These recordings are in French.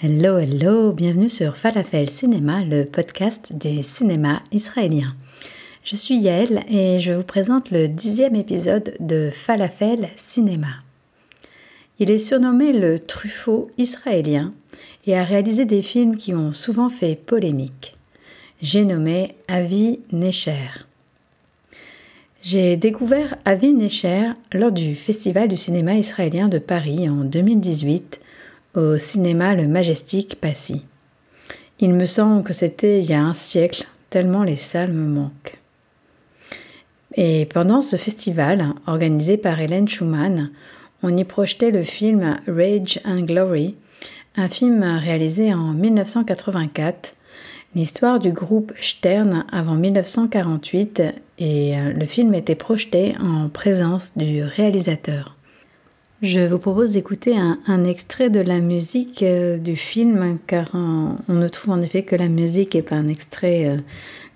Hello, hello, bienvenue sur Falafel Cinéma, le podcast du cinéma israélien. Je suis Yael et je vous présente le dixième épisode de Falafel Cinéma. Il est surnommé le Truffaut israélien et a réalisé des films qui ont souvent fait polémique. J'ai nommé Avi Necher. J'ai découvert Avi Necher lors du Festival du cinéma israélien de Paris en 2018 au cinéma Le Majestic Passy. Il me semble que c'était il y a un siècle, tellement les salles me manquent. Et pendant ce festival, organisé par Hélène Schumann, on y projetait le film Rage and Glory, un film réalisé en 1984, l'histoire du groupe Stern avant 1948, et le film était projeté en présence du réalisateur. Je vous propose d'écouter un, extrait de la musique euh, du film, car on, ne trouve en effet que la musique et pas un extrait euh,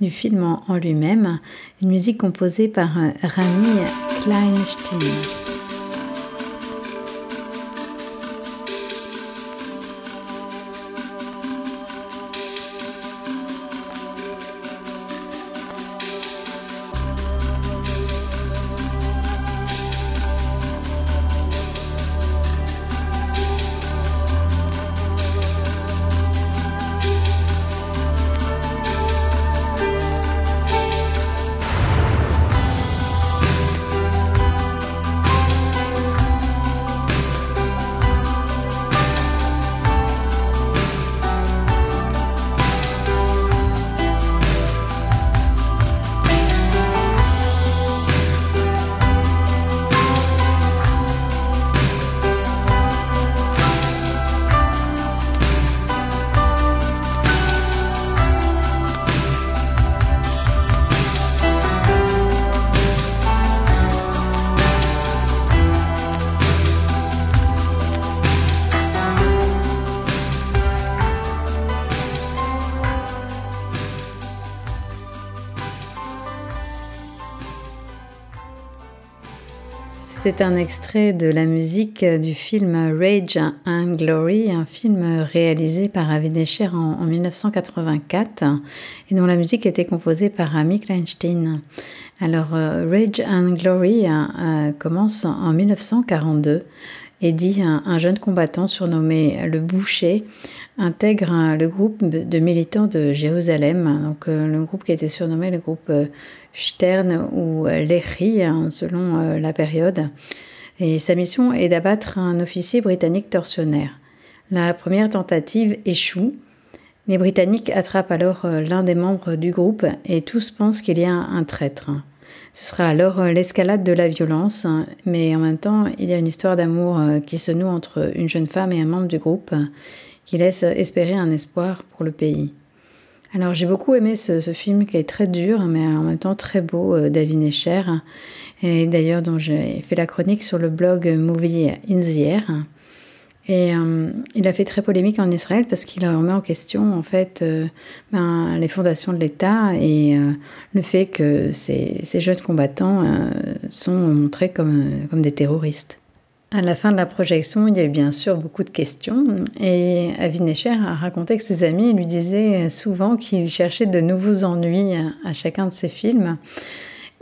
du film en, lui-même. Une musique composée par euh, Rami Kleinstein. C'est un extrait de la musique du film Rage and Glory, un film réalisé par Avi Necher en, 1984 et dont la musique était composée par Amy Kleinstein. Alors, euh, Rage and Glory euh, euh, commence en 1942 et dit un, jeune combattant surnommé le Boucher intègre le groupe de militants de Jérusalem, donc le groupe qui était surnommé le groupe Stern ou Lehi, hein, selon euh, la période. Et sa mission est d'abattre un officier britannique tortionnaire. La première tentative échoue. Les Britanniques attrapent alors euh, l'un des membres du groupe et tous pensent qu'il y a un traître. Ce sera alors euh, l'escalade de la violence, mais en même temps, il y a une histoire d'amour qui se noue entre une jeune femme et un membre du groupe qui laisse espérer un espoir pour le pays. Alors j'ai beaucoup aimé ce, film qui est très dur mais en même temps très beau euh, David Necher et d'ailleurs dont j'ai fait la chronique sur le blog Movie in the Air. Et euh, il a fait très polémique en Israël parce qu'il remet en question en fait euh, ben, les fondations de l'État et le fait que ces, ces jeunes combattants sont montrés comme, comme des terroristes. À la fin de la projection, il y a eu bien sûr beaucoup de questions et Avi Necher a raconté que ses amis lui disaient souvent qu'il cherchait de nouveaux ennuis à chacun de ses films.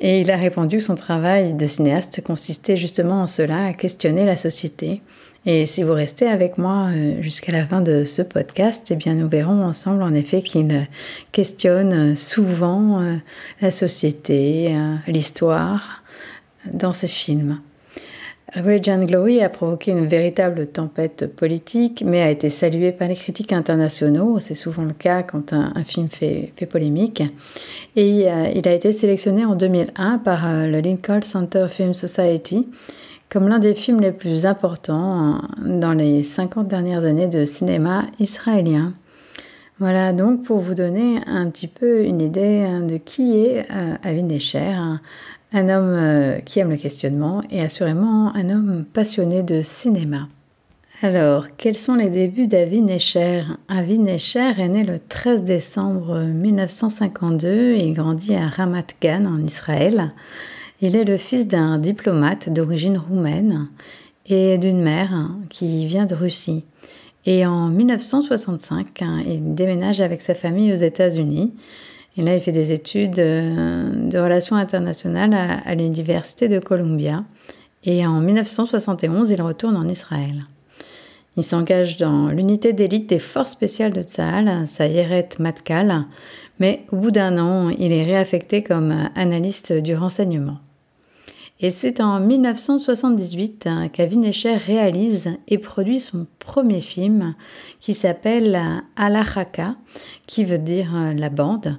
Et il a répondu que son travail de cinéaste consistait justement en cela, à questionner la société. Et si vous restez avec moi euh, jusqu'à la fin de ce podcast, eh bien nous verrons ensemble en effet qu'il questionne souvent euh, la société, euh, l'histoire dans ses films. Rage Glory a provoqué une véritable tempête politique, mais a été salué par les critiques internationaux. C'est souvent le cas quand un, film fait, polémique. Et euh, il a été sélectionné en 2001 par euh, le Lincoln Center Film Society comme l'un des films les plus importants dans les 50 dernières années de cinéma israélien. Voilà donc pour vous donner un petit peu une idée hein, de qui est euh, Avi Necher, un homme euh, qui aime le questionnement et assurément un homme passionné de cinéma. Alors, quels sont les débuts d'Avi Necher Avi Necher est né le 13 décembre 1952 et grandit à Ramat Gan en Israël. Il est le fils d'un diplomate d'origine roumaine et d'une mère qui vient de Russie. Et en 1965, hein, il déménage avec sa famille aux États-Unis. Et là, il fait des études euh, de relations internationales à, l'Université de Columbia. Et en 1971, il retourne en Israël. Il s'engage dans l'unité d'élite des forces spéciales de Tsahal, Sayeret Matkal, mais au bout d'un an, il est réaffecté comme analyste du renseignement. Et c'est en 1978 hein, qu'Avinesher réalise et produit son premier film qui s'appelle Alachaka, qui veut dire euh, la bande.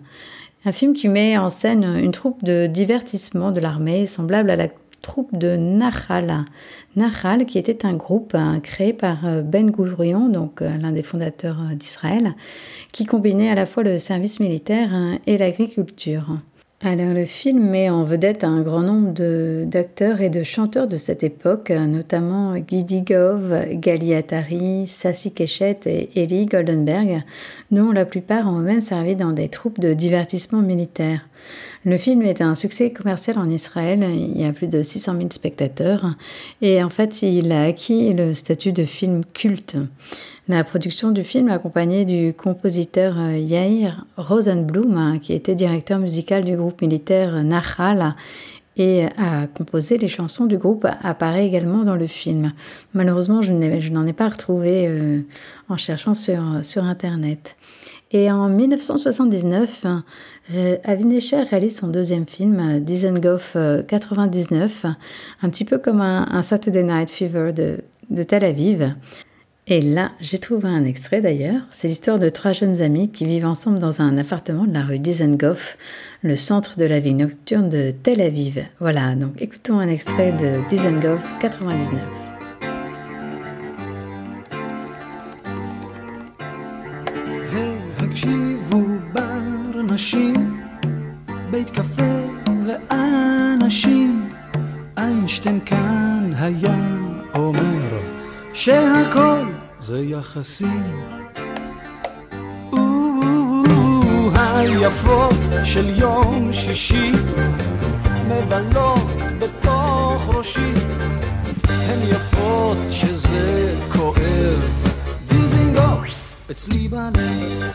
Un film qui met en scène une troupe de divertissement de l'armée semblable à la troupe de Nahal. Nahal, qui était un groupe hein, créé par euh, Ben Gurion, donc euh, l'un des fondateurs d'Israël, qui combinait à la fois le service militaire et l'agriculture. Alors le film met en vedette un grand nombre d'acteurs et de chanteurs de cette époque, notamment Gidi Gov, Gali Atari, Sassi Keshet et Eli Goldenberg, dont la plupart ont eux-mêmes servi dans des troupes de divertissement militaire. Le film est un succès commercial en Israël, il y a plus de 600 000 spectateurs, et en fait il a acquis le statut de film culte. La production du film, accompagnée du compositeur euh, Yair Rosenblum, hein, qui était directeur musical du groupe militaire Nahal et a composé les chansons du groupe, apparaît également dans le film. Malheureusement, je n'en ai pas retrouvé euh, en cherchant sur Internet. Et en 1979, euh, Avinesher réalise son deuxième film, Dizengoff 99, un petit peu comme un, Saturday Night Fever de, de Tel Aviv. Et là, j'ai trouvé un extrait d'ailleurs. C'est l'histoire de trois jeunes amis qui vivent ensemble dans un appartement de la rue Dizengoff, le centre de la vie nocturne de Tel Aviv. Voilà, donc écoutons un extrait de Dizengoff 99. זה יחסים. היפות של יום שישי מבלות בתוך ראשי. הן יפות שזה כואב. דיזינגוף אצלי בלב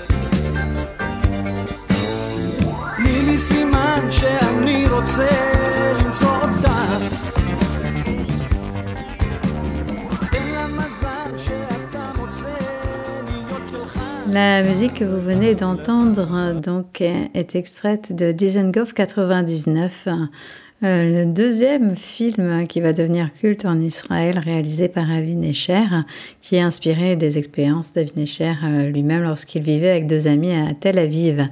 לי סימן שאני רוצה למצוא אותך La musique que vous venez d'entendre donc est extraite de Dizengoff 99, euh, le deuxième film qui va devenir culte en Israël, réalisé par Avi Necher, qui est inspiré des expériences d'Avi Necher euh, lui-même lorsqu'il vivait avec deux amis à Tel Aviv.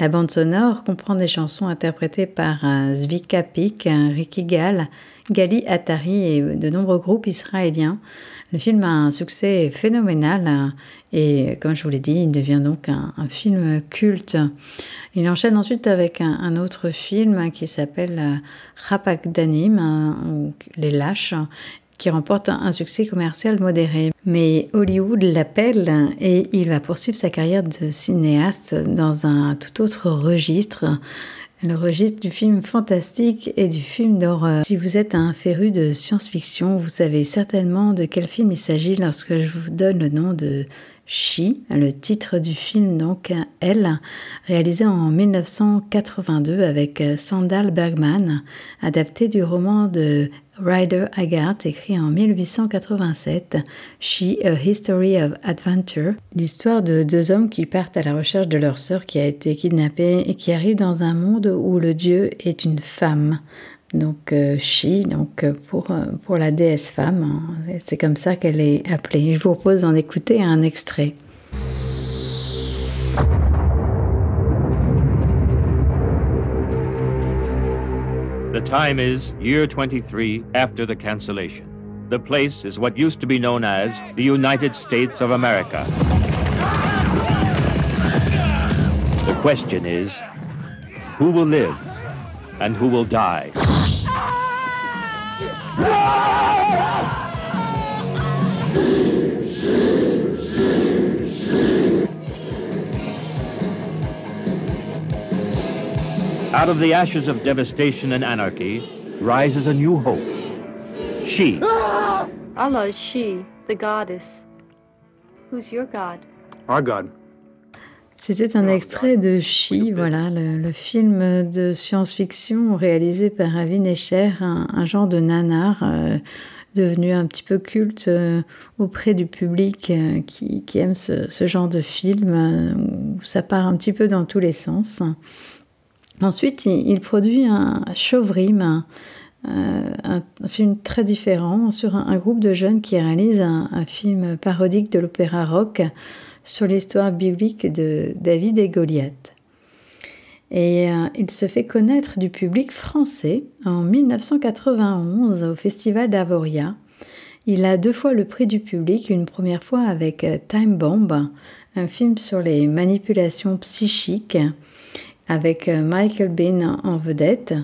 La bande sonore comprend des chansons interprétées par euh, Zvika Pik, Ricky Gal, Gali Atari et de nombreux groupes israéliens. Le film a un succès phénoménal et comme je vous l'ai dit, il devient donc un, film culte. Il enchaîne ensuite avec un, autre film qui s'appelle Rapak Danim, ou Les Lâches, qui remporte un succès commercial modéré. Mais Hollywood l'appelle et il va poursuivre sa carrière de cinéaste dans un tout autre registre le registre du film fantastique et du film d'horreur. Si vous êtes un féru de science-fiction, vous savez certainement de quel film il s'agit lorsque je vous donne le nom de She, le titre du film donc Elle, réalisé en 1982 avec Sandal Bergman, adapté du roman de Ryder Haggard, écrit en 1887, She, A History of Adventure, l'histoire de deux hommes qui partent à la recherche de leur sœur qui a été kidnappée et qui arrivent dans un monde où le dieu est une femme. Donc euh, She, donc euh, pour, euh, pour la déesse femme, hein. c'est comme ça qu'elle est appelée. Je vous propose d'en écouter un extrait. The time is year 23 after the cancellation. the place is what used to be known as the United States of America. The question is who will live and who will die? Out of the ashes of devastation and anarchy rises a new hope. She. Allah is she, the goddess. Who's your god? Our God. C'était un extrait de She, voilà, le, le film de science-fiction réalisé par Avi Escher, un, un genre de nanar euh, devenu un petit peu culte euh, auprès du public euh, qui, qui aime ce, ce genre de film, où ça part un petit peu dans tous les sens. Ensuite, il, il produit un Chauvrim, un, un, un film très différent sur un, groupe de jeunes qui réalise un film parodique de l'opéra rock sur l'histoire biblique de David et Goliath. Et euh, il se fait connaître du public français en 1991 au Festival d'Avoria. Il a deux fois le prix du public, une première fois avec euh, Time Bomb, un film sur les manipulations psychiques, avec euh, Michael Bean en vedette,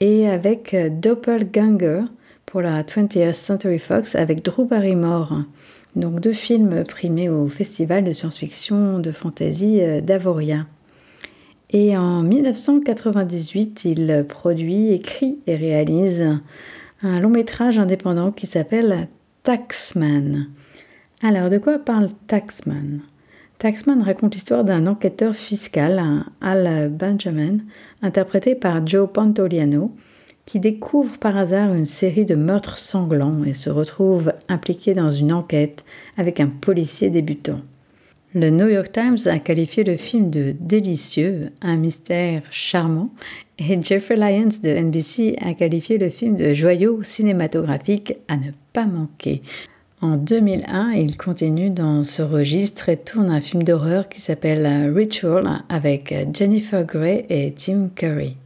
et avec Doppelganger pour la 20th Century Fox avec Drew Barrymore. Donc deux films primés au Festival de science-fiction de fantasy euh, d'Avoria. Et en 1998, il produit, écrit et réalise un long métrage indépendant qui s'appelle Taxman. Alors, de quoi parle Taxman? Taxman raconte l'histoire d'un enquêteur fiscal, Al Benjamin, interprété par Joe Pantoliano, qui découvre par hasard une série de meurtres sanglants et se retrouve impliqué dans une enquête avec un policier débutant. Le New York Times a qualifié le film de délicieux, un mystère charmant, et Jeffrey Lyons de NBC a qualifié le film de joyau cinématographique à ne pas manquer. En 2001, il continue dans ce registre et tourne un film d'horreur qui s'appelle Ritual avec Jennifer Grey et Tim Curry.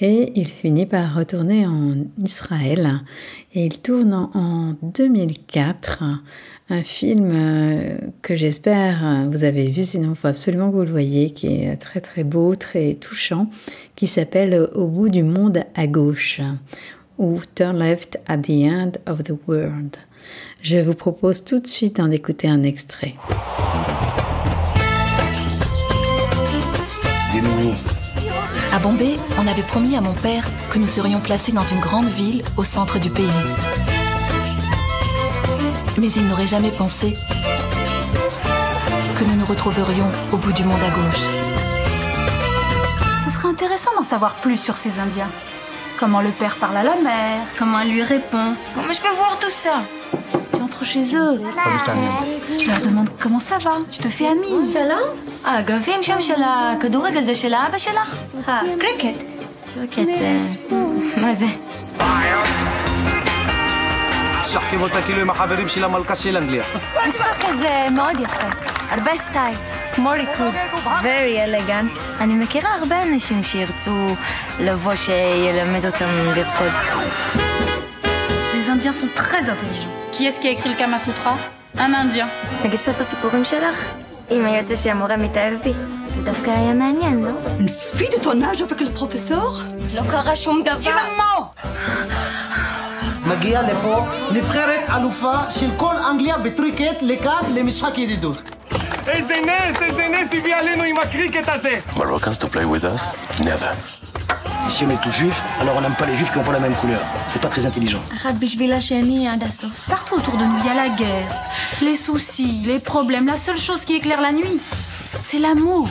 Et il finit par retourner en Israël et il tourne en 2004 un film euh, que j'espère vous avez vu, sinon il faut absolument que vous le voyez, qui est très très beau, très touchant, qui s'appelle Au bout du monde à gauche ou Turn Left at the End of the World. Je vous propose tout de suite d'en écouter un extrait. À Bombay, on avait promis à mon père que nous serions placés dans une grande ville au centre du pays. Mais il n'aurait jamais pensé que nous nous retrouverions au bout du monde à gauche. Ce serait intéressant d'en savoir plus sur ces Indiens. Comment le père parle à la mère, comment elle lui répond. Comment je peux voir tout ça Tu entres chez eux. Tu leur demandes comment ça va. Tu te fais ami. האגבים שם של הכדורגל זה של האבא שלך? קריקט. קריקט, מה זה? משחקים אותה כאילו עם החברים של המלכה של אנגליה. משחק כזה מאוד יפה. הרבה סטייל. כמו ריקוד. Very elegant. אני מכירה הרבה אנשים שירצו לבוא שילמד אותם לרקוד. Les Indiens sont très intelligents. Qui est-ce qui a écrit le Kama Sutra Un Indien. נגיד ספר סיפורים שלך? היה יוצא שהמורה מתאהב בי, זה דווקא היה מעניין, לא? Une fille de ton âge avec le professeur לא קרה שום דבר. מגיע לפה נבחרת אלופה של כל אנגליה בטריקט לכאן למשחק ידידות. איזה נס, איזה נס הביא עלינו עם הקריקט הזה! Moroccans to play with us? Never. Ici, on est tous juifs, alors on n'aime pas les juifs qui n'ont pas la même couleur. C'est pas très intelligent. Hein, Partout autour de nous, il y a la guerre, les soucis, les problèmes. La seule chose qui éclaire la nuit, c'est l'amour.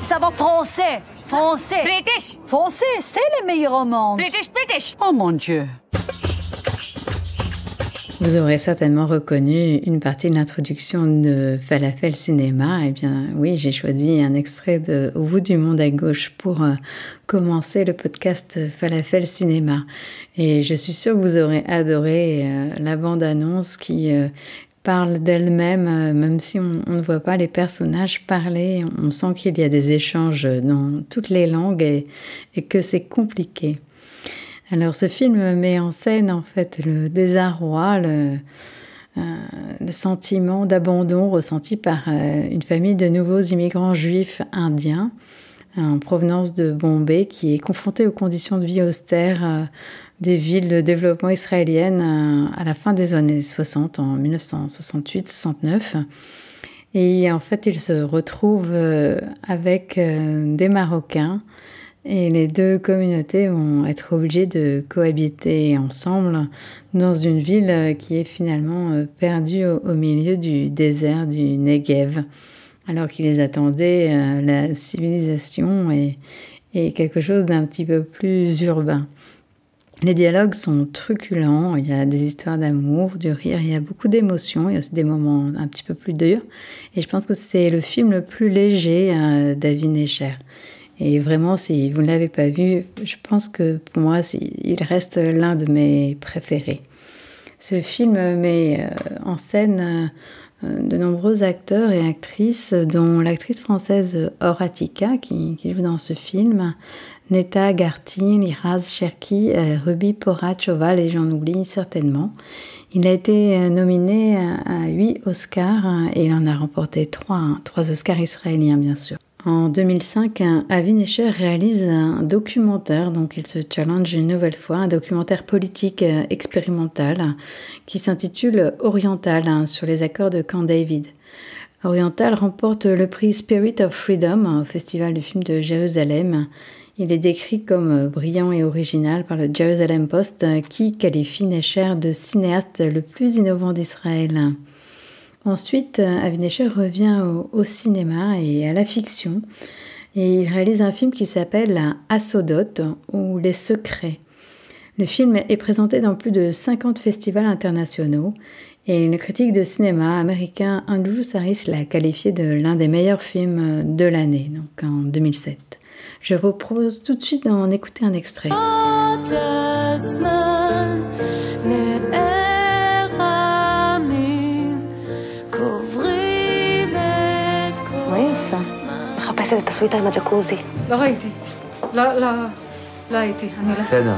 Ça va français, français, British, français, c'est le meilleur au. British, British. Oh mon Dieu. Vous aurez certainement reconnu une partie de l'introduction de Falafel Cinéma. Eh bien, oui, j'ai choisi un extrait de Au bout du monde à gauche pour euh, commencer le podcast Falafel Cinéma. Et je suis sûre que vous aurez adoré euh, la bande-annonce qui euh, parle d'elle-même, même si on, ne voit pas les personnages parler. On sent qu'il y a des échanges dans toutes les langues et que c'est compliqué. Alors ce film met en scène en fait le désarroi, le, euh, sentiment d'abandon ressenti par euh, une famille de nouveaux immigrants juifs indiens en provenance de Bombay qui est confrontée aux conditions de vie austères euh, des villes de développement israéliennes à la fin des années 60, en 1968-69. Et en fait, il se retrouve avec des Marocains et les deux communautés vont être obligées de cohabiter ensemble dans une ville qui est finalement euh, perdue au, milieu du désert du Negev, alors qu'ils attendaient euh, la civilisation et, quelque chose d'un petit peu plus urbain. Les dialogues sont truculents, il y a des histoires d'amour, du rire, il y a beaucoup d'émotions, il y a aussi des moments un petit peu plus durs. Et je pense que c'est le film le plus léger euh, d'Avi Escher. Et vraiment, si vous ne l'avez pas vu, je pense que pour moi, il reste l'un de mes préférés. Ce film met euh, en scène euh, de nombreux acteurs et actrices, dont l'actrice française Horatica, qui, joue dans ce film, Neta Gartin, Liraz Cherki, euh, Ruby Porachova, et j'en oublie certainement. Il a été nominé à, huit Oscars et il en a remporté trois, trois Oscars israéliens, bien sûr. En 2005, Avi Nesher réalise un documentaire, donc il se challenge une nouvelle fois, un documentaire politique euh, expérimental qui s'intitule Oriental hein, sur les accords de Camp David. Oriental remporte le prix Spirit of Freedom au Festival du film de Jérusalem. Il est décrit comme brillant et original par le Jerusalem Post qui qualifie Nesher de cinéaste le plus innovant d'Israël. Ensuite, euh, Avinesher revient au, cinéma et à la fiction et il réalise un film qui s'appelle Asodot ou Les Secrets. Le film est présenté dans plus de 50 festivals internationaux et le critique de cinéma américain Andrew Saris l'a qualifié de l'un des meilleurs films de l'année, donc en 2007. Je vous propose tout de suite d'en écouter un extrait. מחפשת את הסוויטה עם הג'קוזי. לא ראיתי. לא, לא, לא הייתי. אני לא... בסדר,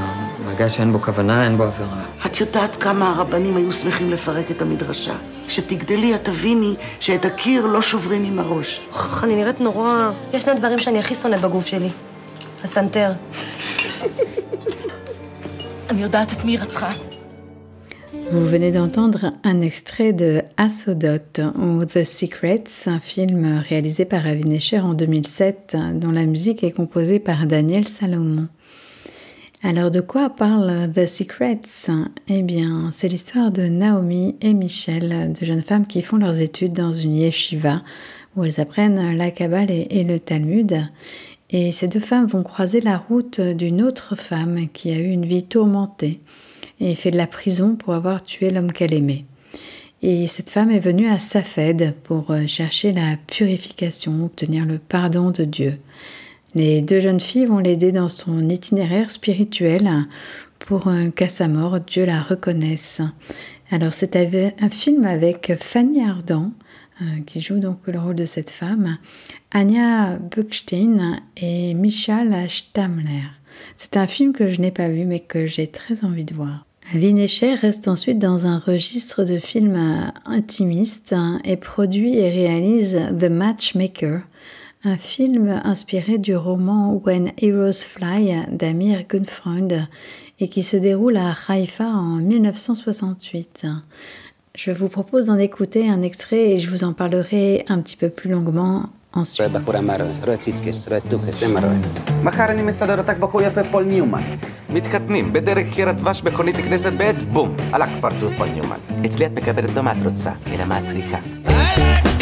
מגע שאין בו כוונה, אין בו עבירה. את יודעת כמה הרבנים היו שמחים לפרק את המדרשה. כשתגדלי, את תביני שאת הקיר לא שוברים עם הראש. אני נראית נורא... יש שני דברים שאני הכי שונא בגוף שלי. הסנטר. אני יודעת את מי היא רצחה. Vous venez d'entendre un extrait de Asodot ou The Secrets, un film réalisé par Avi Nesher en 2007 dont la musique est composée par Daniel Salomon. Alors de quoi parle The Secrets? Eh bien, c'est l'histoire de Naomi et Michel, deux jeunes femmes qui font leurs études dans une yeshiva où elles apprennent la Kabbale et le Talmud. Et ces deux femmes vont croiser la route d'une autre femme qui a eu une vie tourmentée et fait de la prison pour avoir tué l'homme qu'elle aimait. Et cette femme est venue à Safed pour euh, chercher la purification, obtenir le pardon de Dieu. Les deux jeunes filles vont l'aider dans son itinéraire spirituel pour qu'à sa mort, Dieu la reconnaisse. Alors c'est un film avec Fanny Ardant, euh, qui joue donc le rôle de cette femme, Anya Buchstein et Michal Stamler. C'est un film que je n'ai pas vu mais que j'ai très envie de voir. Vinecher reste ensuite dans un registre de films intimistes hein, et produit et réalise The Matchmaker, un film inspiré du roman When Heroes Fly d'Amir Gunfreund et qui se déroule à Haïfa en 1968. Je vous propose d'en écouter un extrait et je vous en parlerai un petit peu plus longuement ensuite. מחר אני מסדר אותך בחור יפה פול ניומן. מתחתנים, בדרך קיר הדבש מכונית נכנסת בעץ, בום, הלך פרצוף פול ניומן. אצלי את מקבלת לא מה את רוצה, אלא מה את צריכה.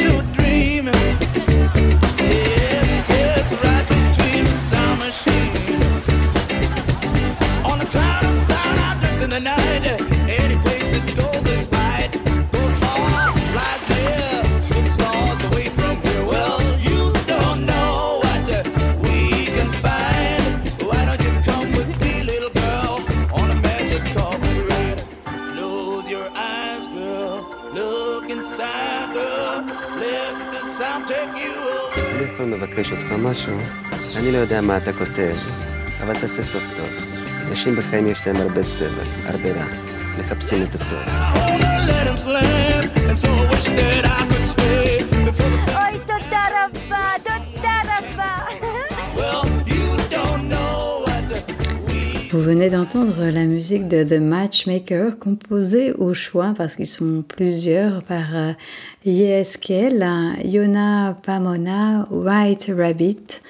יכול לבקש אותך משהו, אני לא יודע מה אתה כותב, אבל תעשה סוף טוב. אנשים בחיים יש להם הרבה סבל, הרבה רע. מחפשים את הטוב. Venez d'entendre la musique de The Matchmaker composée au choix parce qu'ils sont plusieurs par euh, Yeskel, Yona Pamona, White Rabbit,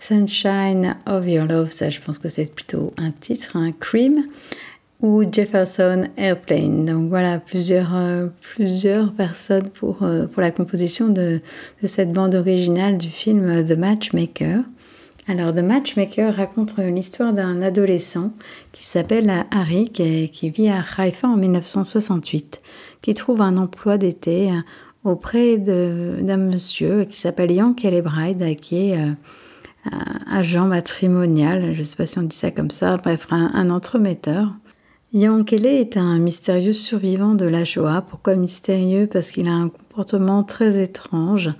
Sunshine of Your Love, ça je pense que c'est plutôt un titre, un Cream, ou Jefferson Airplane. Donc voilà, plusieurs, euh, plusieurs personnes pour, euh, pour la composition de, de cette bande originale du film The Matchmaker. Alors, The Matchmaker raconte l'histoire d'un adolescent qui s'appelle Harry, qui, vit à Haïfa en 1968, qui trouve un emploi d'été auprès d'un monsieur qui s'appelle Yankel Bride, qui est euh, agent matrimonial, je ne sais pas si on dit ça comme ça, bref, un, entremetteur. Yankele est un mystérieux survivant de la Shoah. Pourquoi mystérieux? Parce qu'il a un comportement très étrange.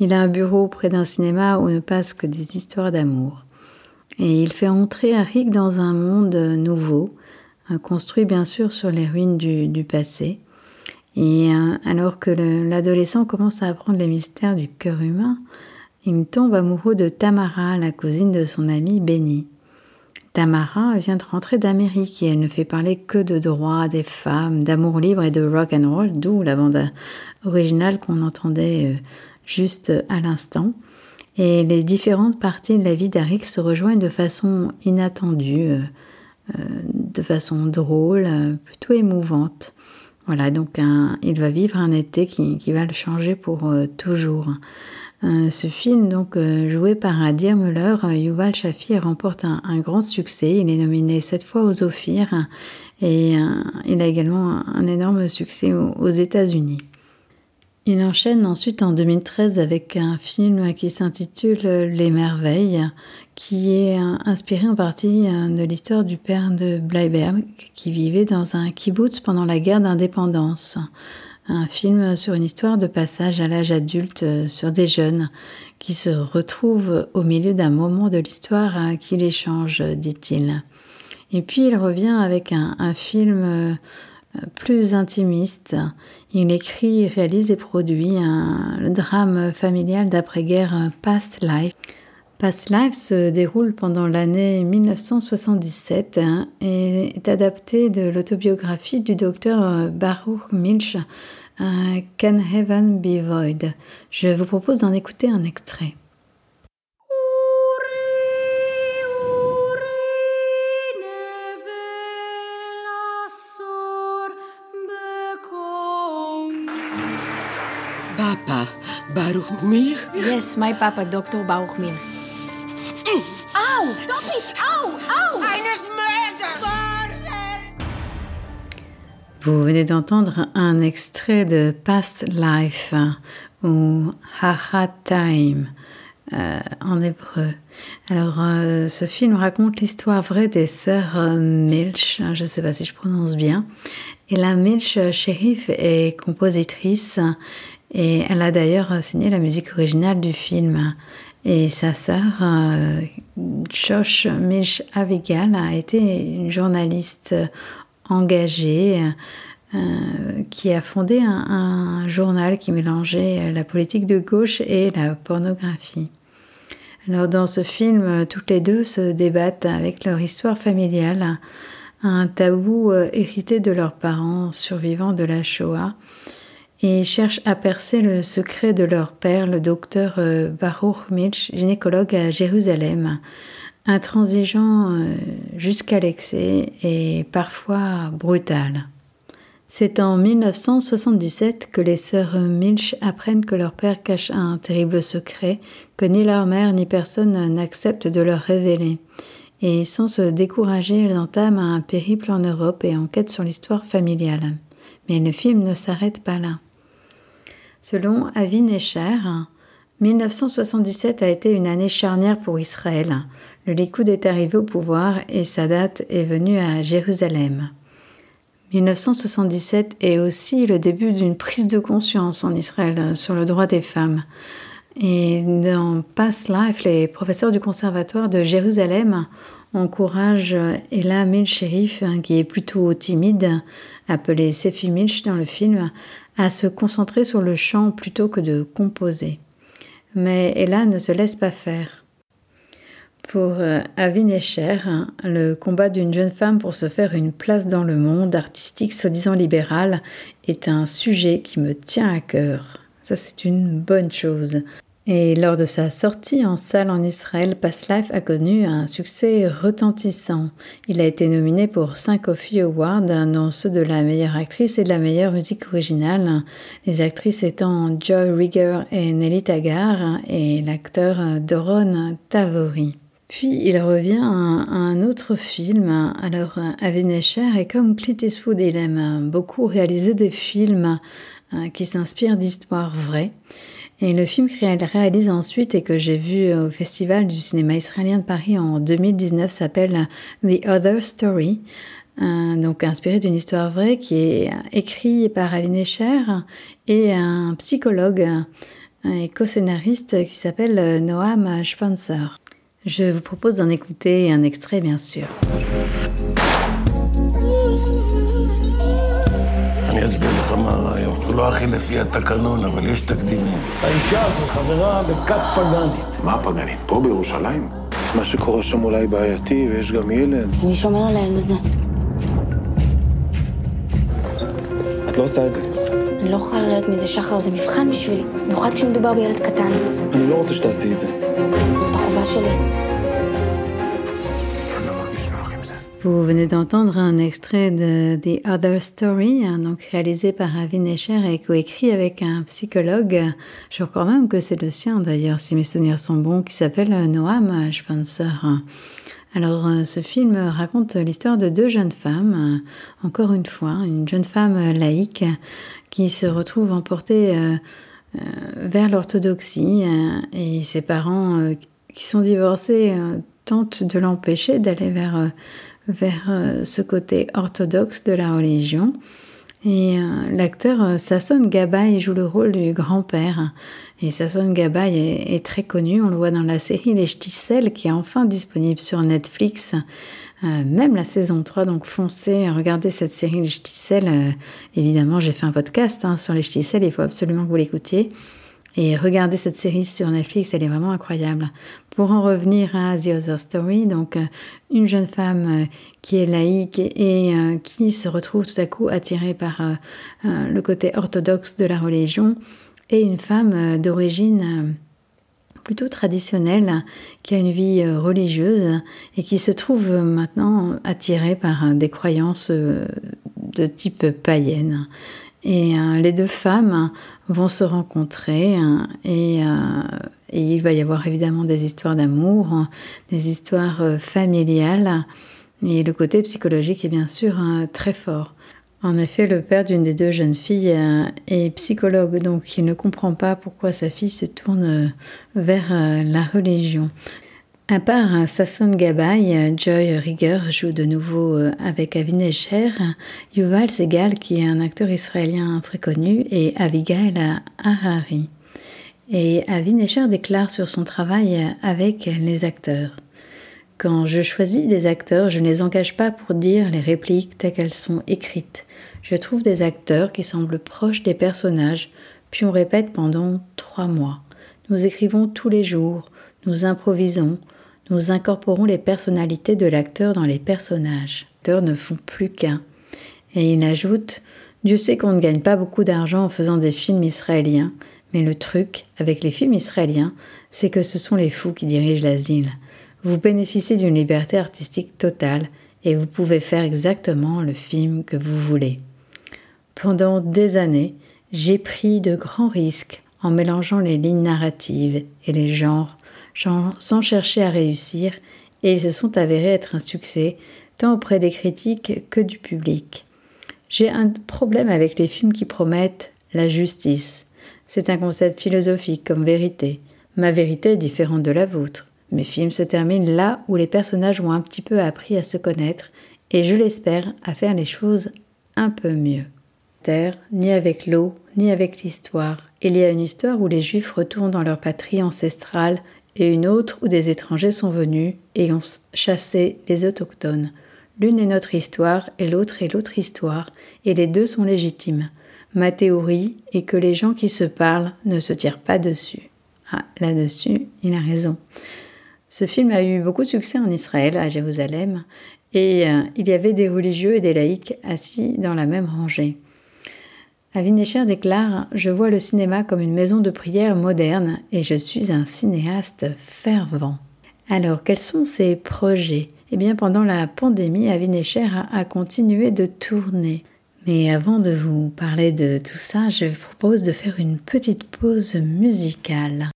Il a un bureau près d'un cinéma où ne passent que des histoires d'amour. Et il fait entrer Arik dans un monde nouveau, euh, construit bien sûr sur les ruines du, passé. Et euh, alors que l'adolescent commence à apprendre les mystères du cœur humain, il tombe amoureux de Tamara, la cousine de son ami Benny. Tamara vient de rentrer d'Amérique et elle ne fait parler que de droits des femmes, d'amour libre et de rock and roll, d'où la bande originale qu'on entendait euh, juste à l'instant. Et les différentes parties de la vie d'Arik se rejoignent de façon inattendue, euh, euh, de façon drôle, euh, plutôt émouvante. Voilà, donc il va vivre un été qui, va le changer pour toujours. ce film, donc joué par Adir Muller, Yuval Shafi remporte un, grand succès. Il est nominé sept fois aux Ophir et il a également un, énorme succès aux États-Unis. Il enchaîne ensuite en 2013 avec un film qui s'intitule Les Merveilles, qui est inspiré en partie de l'histoire du père de Bleiberg, qui vivait dans un kibbutz pendant la guerre d'indépendance. Un film sur une histoire de passage à l'âge adulte sur des jeunes qui se retrouvent au milieu d'un moment de l'histoire qui les change, dit-il. Et puis il revient avec un film plus intimiste. Il écrit, réalise et produit un, le drame familial d'après-guerre Past Life. Past Life se déroule pendant l'année 1977 hein, et est adapté de l'autobiographie du docteur Baruch Milch, Can Heaven Be Void Je vous propose d'en écouter un extrait. Baruch Milch? Yes, my papa, Dr. Baruch Milch. Au! Stop it! Au! Au! Eines Vous venez d'entendre un extrait de Past Life ou Haha Time euh, en hébreu. Alors, euh, ce film raconte l'histoire vraie des sœurs euh, Milch, je ne sais pas si je prononce bien. Et la Milch Sheriff est compositrice et elle a d'ailleurs signé la musique originale du film. Et sa sœur, euh, Josh Milch Avigal, a été une journaliste engagée euh, qui a fondé un, journal qui mélangeait la politique de gauche et la pornographie. Alors dans ce film, toutes les deux se débattent avec leur histoire familiale, un tabou euh, hérité de leurs parents survivants de la Shoah et cherchent à percer le secret de leur père, le docteur euh, Baruch Milch, gynécologue à Jérusalem, intransigeant euh, jusqu'à l'excès et parfois brutal. C'est en 1977 que les sœurs Milch apprennent que leur père cache un terrible secret que ni leur mère ni personne n'accepte de leur révéler. Et sans se décourager, elles entament un périple en Europe et enquêtent sur l'histoire familiale. Mais le film ne s'arrête pas là. Selon Avi Necher, 1977 a été une année charnière pour Israël. Le Likoud est arrivé au pouvoir et Sadat est venu à Jérusalem. 1977 est aussi le début d'une prise de conscience en Israël sur le droit des femmes. Et dans Past Life, les professeurs du conservatoire de Jérusalem encouragent Ella Milch hein, qui est plutôt timide, appelée Sefi Milch dans le film, à se concentrer sur le chant plutôt que de composer. Mais Ella ne se laisse pas faire. Pour euh, Avi Escher, le combat d'une jeune femme pour se faire une place dans le monde artistique soi-disant libéral est un sujet qui me tient à cœur. Ça, c'est une bonne chose. Et lors de sa sortie en salle en Israël, Past Life a connu un succès retentissant. Il a été nominé pour 5 Offie Awards, dont ceux de la meilleure actrice et de la meilleure musique originale, les actrices étant Joy Rigger et Nelly Tagar et l'acteur Doron Tavori. Puis il revient à un autre film. Alors, Avi Escher est comme Clint Eastwood, il aime beaucoup réaliser des films euh, qui s'inspirent d'histoires vraies. Et le film qu'il réalise ensuite et que j'ai vu au Festival du cinéma israélien de Paris en 2019 s'appelle The Other Story, euh, donc inspiré d'une histoire vraie qui est écrit par Aline Escher et un psychologue et co-scénariste qui s'appelle Noam Spencer. Je vous propose d'en écouter un extrait, bien sûr. אני אסביר לך מה הוא לא הכי לפי התקנון, אבל יש תקדימים. האישה הזו חברה בכת פגאנית. מה פגאנית? פה בירושלים? מה שקורה שם אולי בעייתי, ויש גם ילד. מי שומר על הילד הזה? את לא עושה את זה. אני לא יכולה לרדת מזה, שחר, זה מבחן בשבילי. במיוחד כשמדובר בילד קטן. אני לא רוצה שתעשי את זה. זאת החובה שלי. Vous venez d'entendre un extrait de The Other Story, hein, donc réalisé par Avi Escher et coécrit avec un psychologue. Je crois même que c'est le sien d'ailleurs, si mes souvenirs sont bons, qui s'appelle Noam Spencer. Alors, ce film raconte l'histoire de deux jeunes femmes, encore une fois, une jeune femme laïque qui se retrouve emportée euh, euh, vers l'orthodoxie euh, et ses parents qui sont divorcés tentent de l'empêcher d'aller vers vers euh, ce côté orthodoxe de la religion. Et euh, l'acteur euh, Sasson Gabay joue le rôle du grand-père. Et Sasson Gabay est, très connu, on le voit dans la série Les Ch'tissels qui est enfin disponible sur Netflix. même la saison 3, donc foncez, regardez cette série Les Ch'tissels. évidemment, j'ai fait un podcast hein, sur Les Ch'tissels, il faut absolument que vous l'écoutiez. Et regardez cette série sur Netflix, elle est vraiment incroyable. Pour en revenir à The Other Story, donc euh, une jeune femme euh, qui est laïque et euh, qui se retrouve tout à coup attirée par le côté orthodoxe de la religion, et une femme d'origine plutôt traditionnelle qui a une vie religieuse et qui se trouve maintenant attirée par des croyances de type païenne. Et les deux femmes vont se rencontrer hein, et, euh, et, il va y avoir évidemment des histoires d'amour, des histoires euh, familiales et le côté psychologique est bien sûr très fort. En effet, le père d'une des deux jeunes filles euh, est psychologue, donc il ne comprend pas pourquoi sa fille se tourne vers la religion. À part Sasson Gabay, Joy Rigger joue de nouveau euh, avec Avinesher, Yuval Segal qui est un acteur israélien très connu et Avigail Harari. Et Avinesher déclare sur son travail avec les acteurs. Quand je choisis des acteurs, je ne les engage pas pour dire les répliques telles qu'elles sont écrites. Je trouve des acteurs qui semblent proches des personnages, puis on répète pendant trois mois. Nous écrivons tous les jours, nous improvisons, nous incorporons les personnalités de l'acteur dans les personnages. Les acteurs ne font plus qu'un. Et il ajoute Dieu sait qu'on ne gagne pas beaucoup d'argent en faisant des films israéliens, mais le truc avec les films israéliens, c'est que ce sont les fous qui dirigent l'asile. Vous bénéficiez d'une liberté artistique totale et vous pouvez faire exactement le film que vous voulez. Pendant des années, j'ai pris de grands risques en mélangeant les lignes narratives et les genres sans chercher à réussir, et ils se sont avérés être un succès, tant auprès des critiques que du public. J'ai un problème avec les films qui promettent la justice. C'est un concept philosophique comme vérité. Ma vérité est différente de la vôtre. Mes films se terminent là où les personnages ont un petit peu appris à se connaître et je l'espère à faire les choses un peu mieux. terre, ni avec l'eau, ni avec l'histoire. Il y a une histoire où les Juifs retournent dans leur patrie ancestrale et une autre où des étrangers sont venus et ont chassé les autochtones. L'une est notre histoire et l'autre est l'autre histoire, et les deux sont légitimes. Ma théorie est que les gens qui se parlent ne se tirent pas dessus. Ah, là-dessus, il a raison. Ce film a eu beaucoup de succès en Israël, à Jérusalem, et euh, il y avait des religieux et des laïcs assis dans la même rangée. Avinesher déclare Je vois le cinéma comme une maison de prière moderne et je suis un cinéaste fervent. Alors, quels sont ses projets? Eh bien, pendant la pandémie, Avinesher a, a continué de tourner. Mais avant de vous parler de tout ça, je vous propose de faire une petite pause musicale.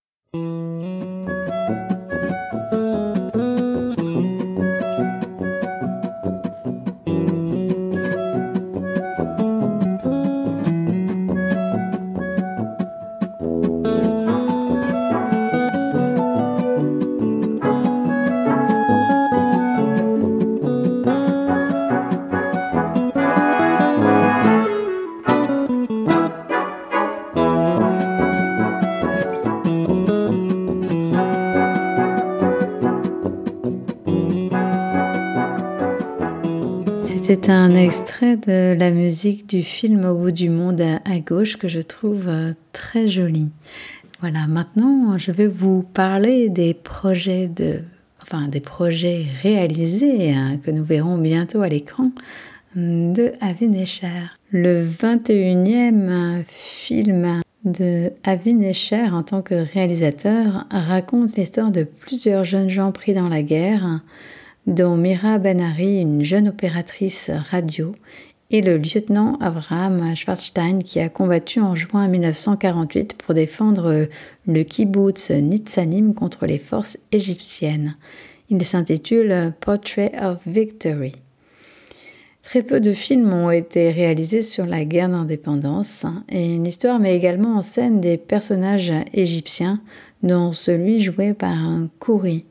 C'est un extrait de la musique du film Au bout du monde à gauche que je trouve euh, très joli. Voilà, maintenant je vais vous parler des projets de enfin des projets réalisés hein, que nous verrons bientôt à l'écran de Avi. Le 21e film de Avi en tant que réalisateur raconte l'histoire de plusieurs jeunes gens pris dans la guerre dont Mira Benari, une jeune opératrice radio, et le lieutenant Avraham Schwarzstein qui a combattu en juin 1948 pour défendre le kibbutz Nitzanim contre les forces égyptiennes. Il s'intitule Portrait of Victory. Très peu de films ont été réalisés sur la guerre d'indépendance et l'histoire met également en scène des personnages égyptiens, dont celui joué par un Kouri.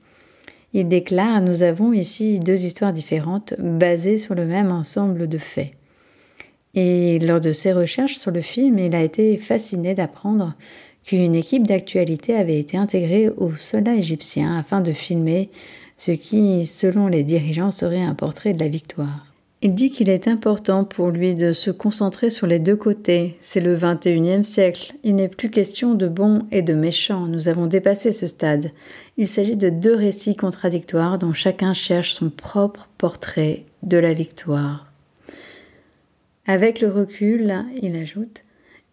Il déclare Nous avons ici deux histoires différentes basées sur le même ensemble de faits. Et lors de ses recherches sur le film, il a été fasciné d'apprendre qu'une équipe d'actualité avait été intégrée aux soldats égyptiens afin de filmer ce qui, selon les dirigeants, serait un portrait de la victoire. Il dit qu'il est important pour lui de se concentrer sur les deux côtés. C'est le 21e siècle. Il n'est plus question de bons et de méchants. Nous avons dépassé ce stade. Il s'agit de deux récits contradictoires dont chacun cherche son propre portrait de la victoire. Avec le recul, il ajoute,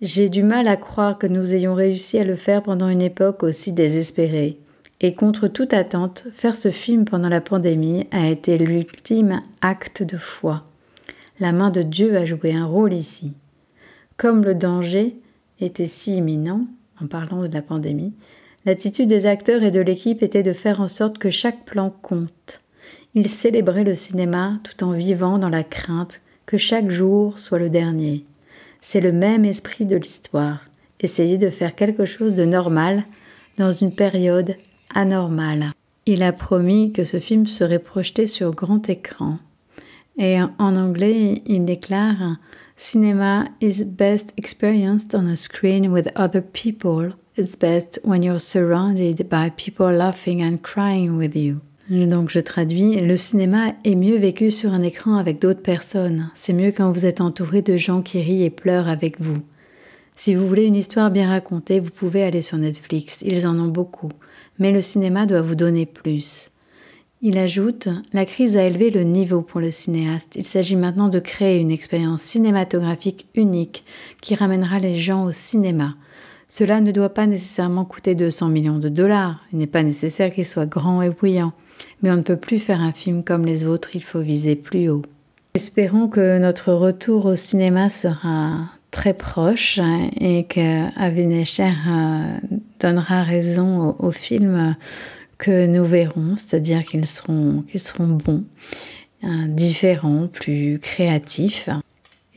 j'ai du mal à croire que nous ayons réussi à le faire pendant une époque aussi désespérée. Et contre toute attente, faire ce film pendant la pandémie a été l'ultime acte de foi. La main de Dieu a joué un rôle ici. Comme le danger était si imminent, en parlant de la pandémie, l'attitude des acteurs et de l'équipe était de faire en sorte que chaque plan compte. Ils célébraient le cinéma tout en vivant dans la crainte que chaque jour soit le dernier. C'est le même esprit de l'histoire. Essayer de faire quelque chose de normal dans une période anormal. Il a promis que ce film serait projeté sur grand écran. Et en anglais, il déclare Cinema is best experienced on a screen with other people. It's best when you're surrounded by people laughing and crying with you. Donc je traduis, le cinéma est mieux vécu sur un écran avec d'autres personnes. C'est mieux quand vous êtes entouré de gens qui rient et pleurent avec vous. Si vous voulez une histoire bien racontée, vous pouvez aller sur Netflix, ils en ont beaucoup mais le cinéma doit vous donner plus. Il ajoute La crise a élevé le niveau pour le cinéaste. Il s'agit maintenant de créer une expérience cinématographique unique qui ramènera les gens au cinéma. Cela ne doit pas nécessairement coûter 200 millions de dollars. Il n'est pas nécessaire qu'il soit grand et bruyant. Mais on ne peut plus faire un film comme les autres, il faut viser plus haut. Espérons que notre retour au cinéma sera très proche et que Avinesher euh, donnera raison aux, films que nous verrons, c'est-à-dire qu'ils seront, qu'ils seront bons, euh, différents, plus créatifs.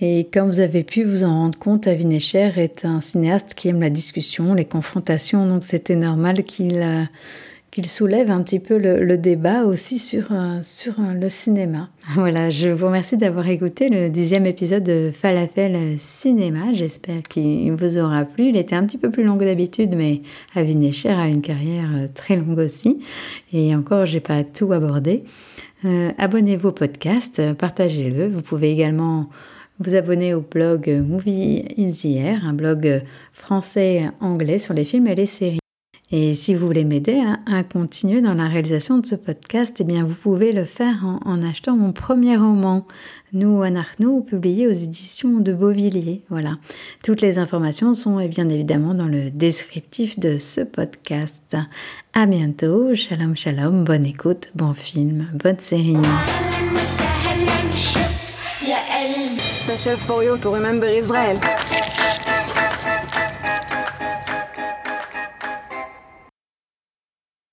Et comme vous avez pu vous en rendre compte, Avinesher est un cinéaste qui aime la discussion, les confrontations, donc c'était normal qu'il euh, qu'il soulève un petit peu le, débat aussi sur, euh, sur le cinéma. Voilà, je vous remercie d'avoir écouté le dixième épisode de Falafel Cinéma. J'espère qu'il vous aura plu. Il était un petit peu plus long que d'habitude, mais Avi Necher a une carrière très longue aussi. Et encore, j'ai pas tout abordé. Abonnez-vous au podcast, partagez-le. Vous pouvez également vous abonner au blog Movie is Here, un blog français-anglais sur les films et les séries. Et si vous voulez m'aider à, continuer dans la réalisation de ce podcast, eh bien vous pouvez le faire en, achetant mon premier roman, Nous Anarchno, publié aux éditions de Beauvilliers. Voilà. Toutes les informations sont eh bien évidemment dans le descriptif de ce podcast. À bientôt, shalom shalom, bonne écoute, bon film, bonne série. Special for you to remember Israel.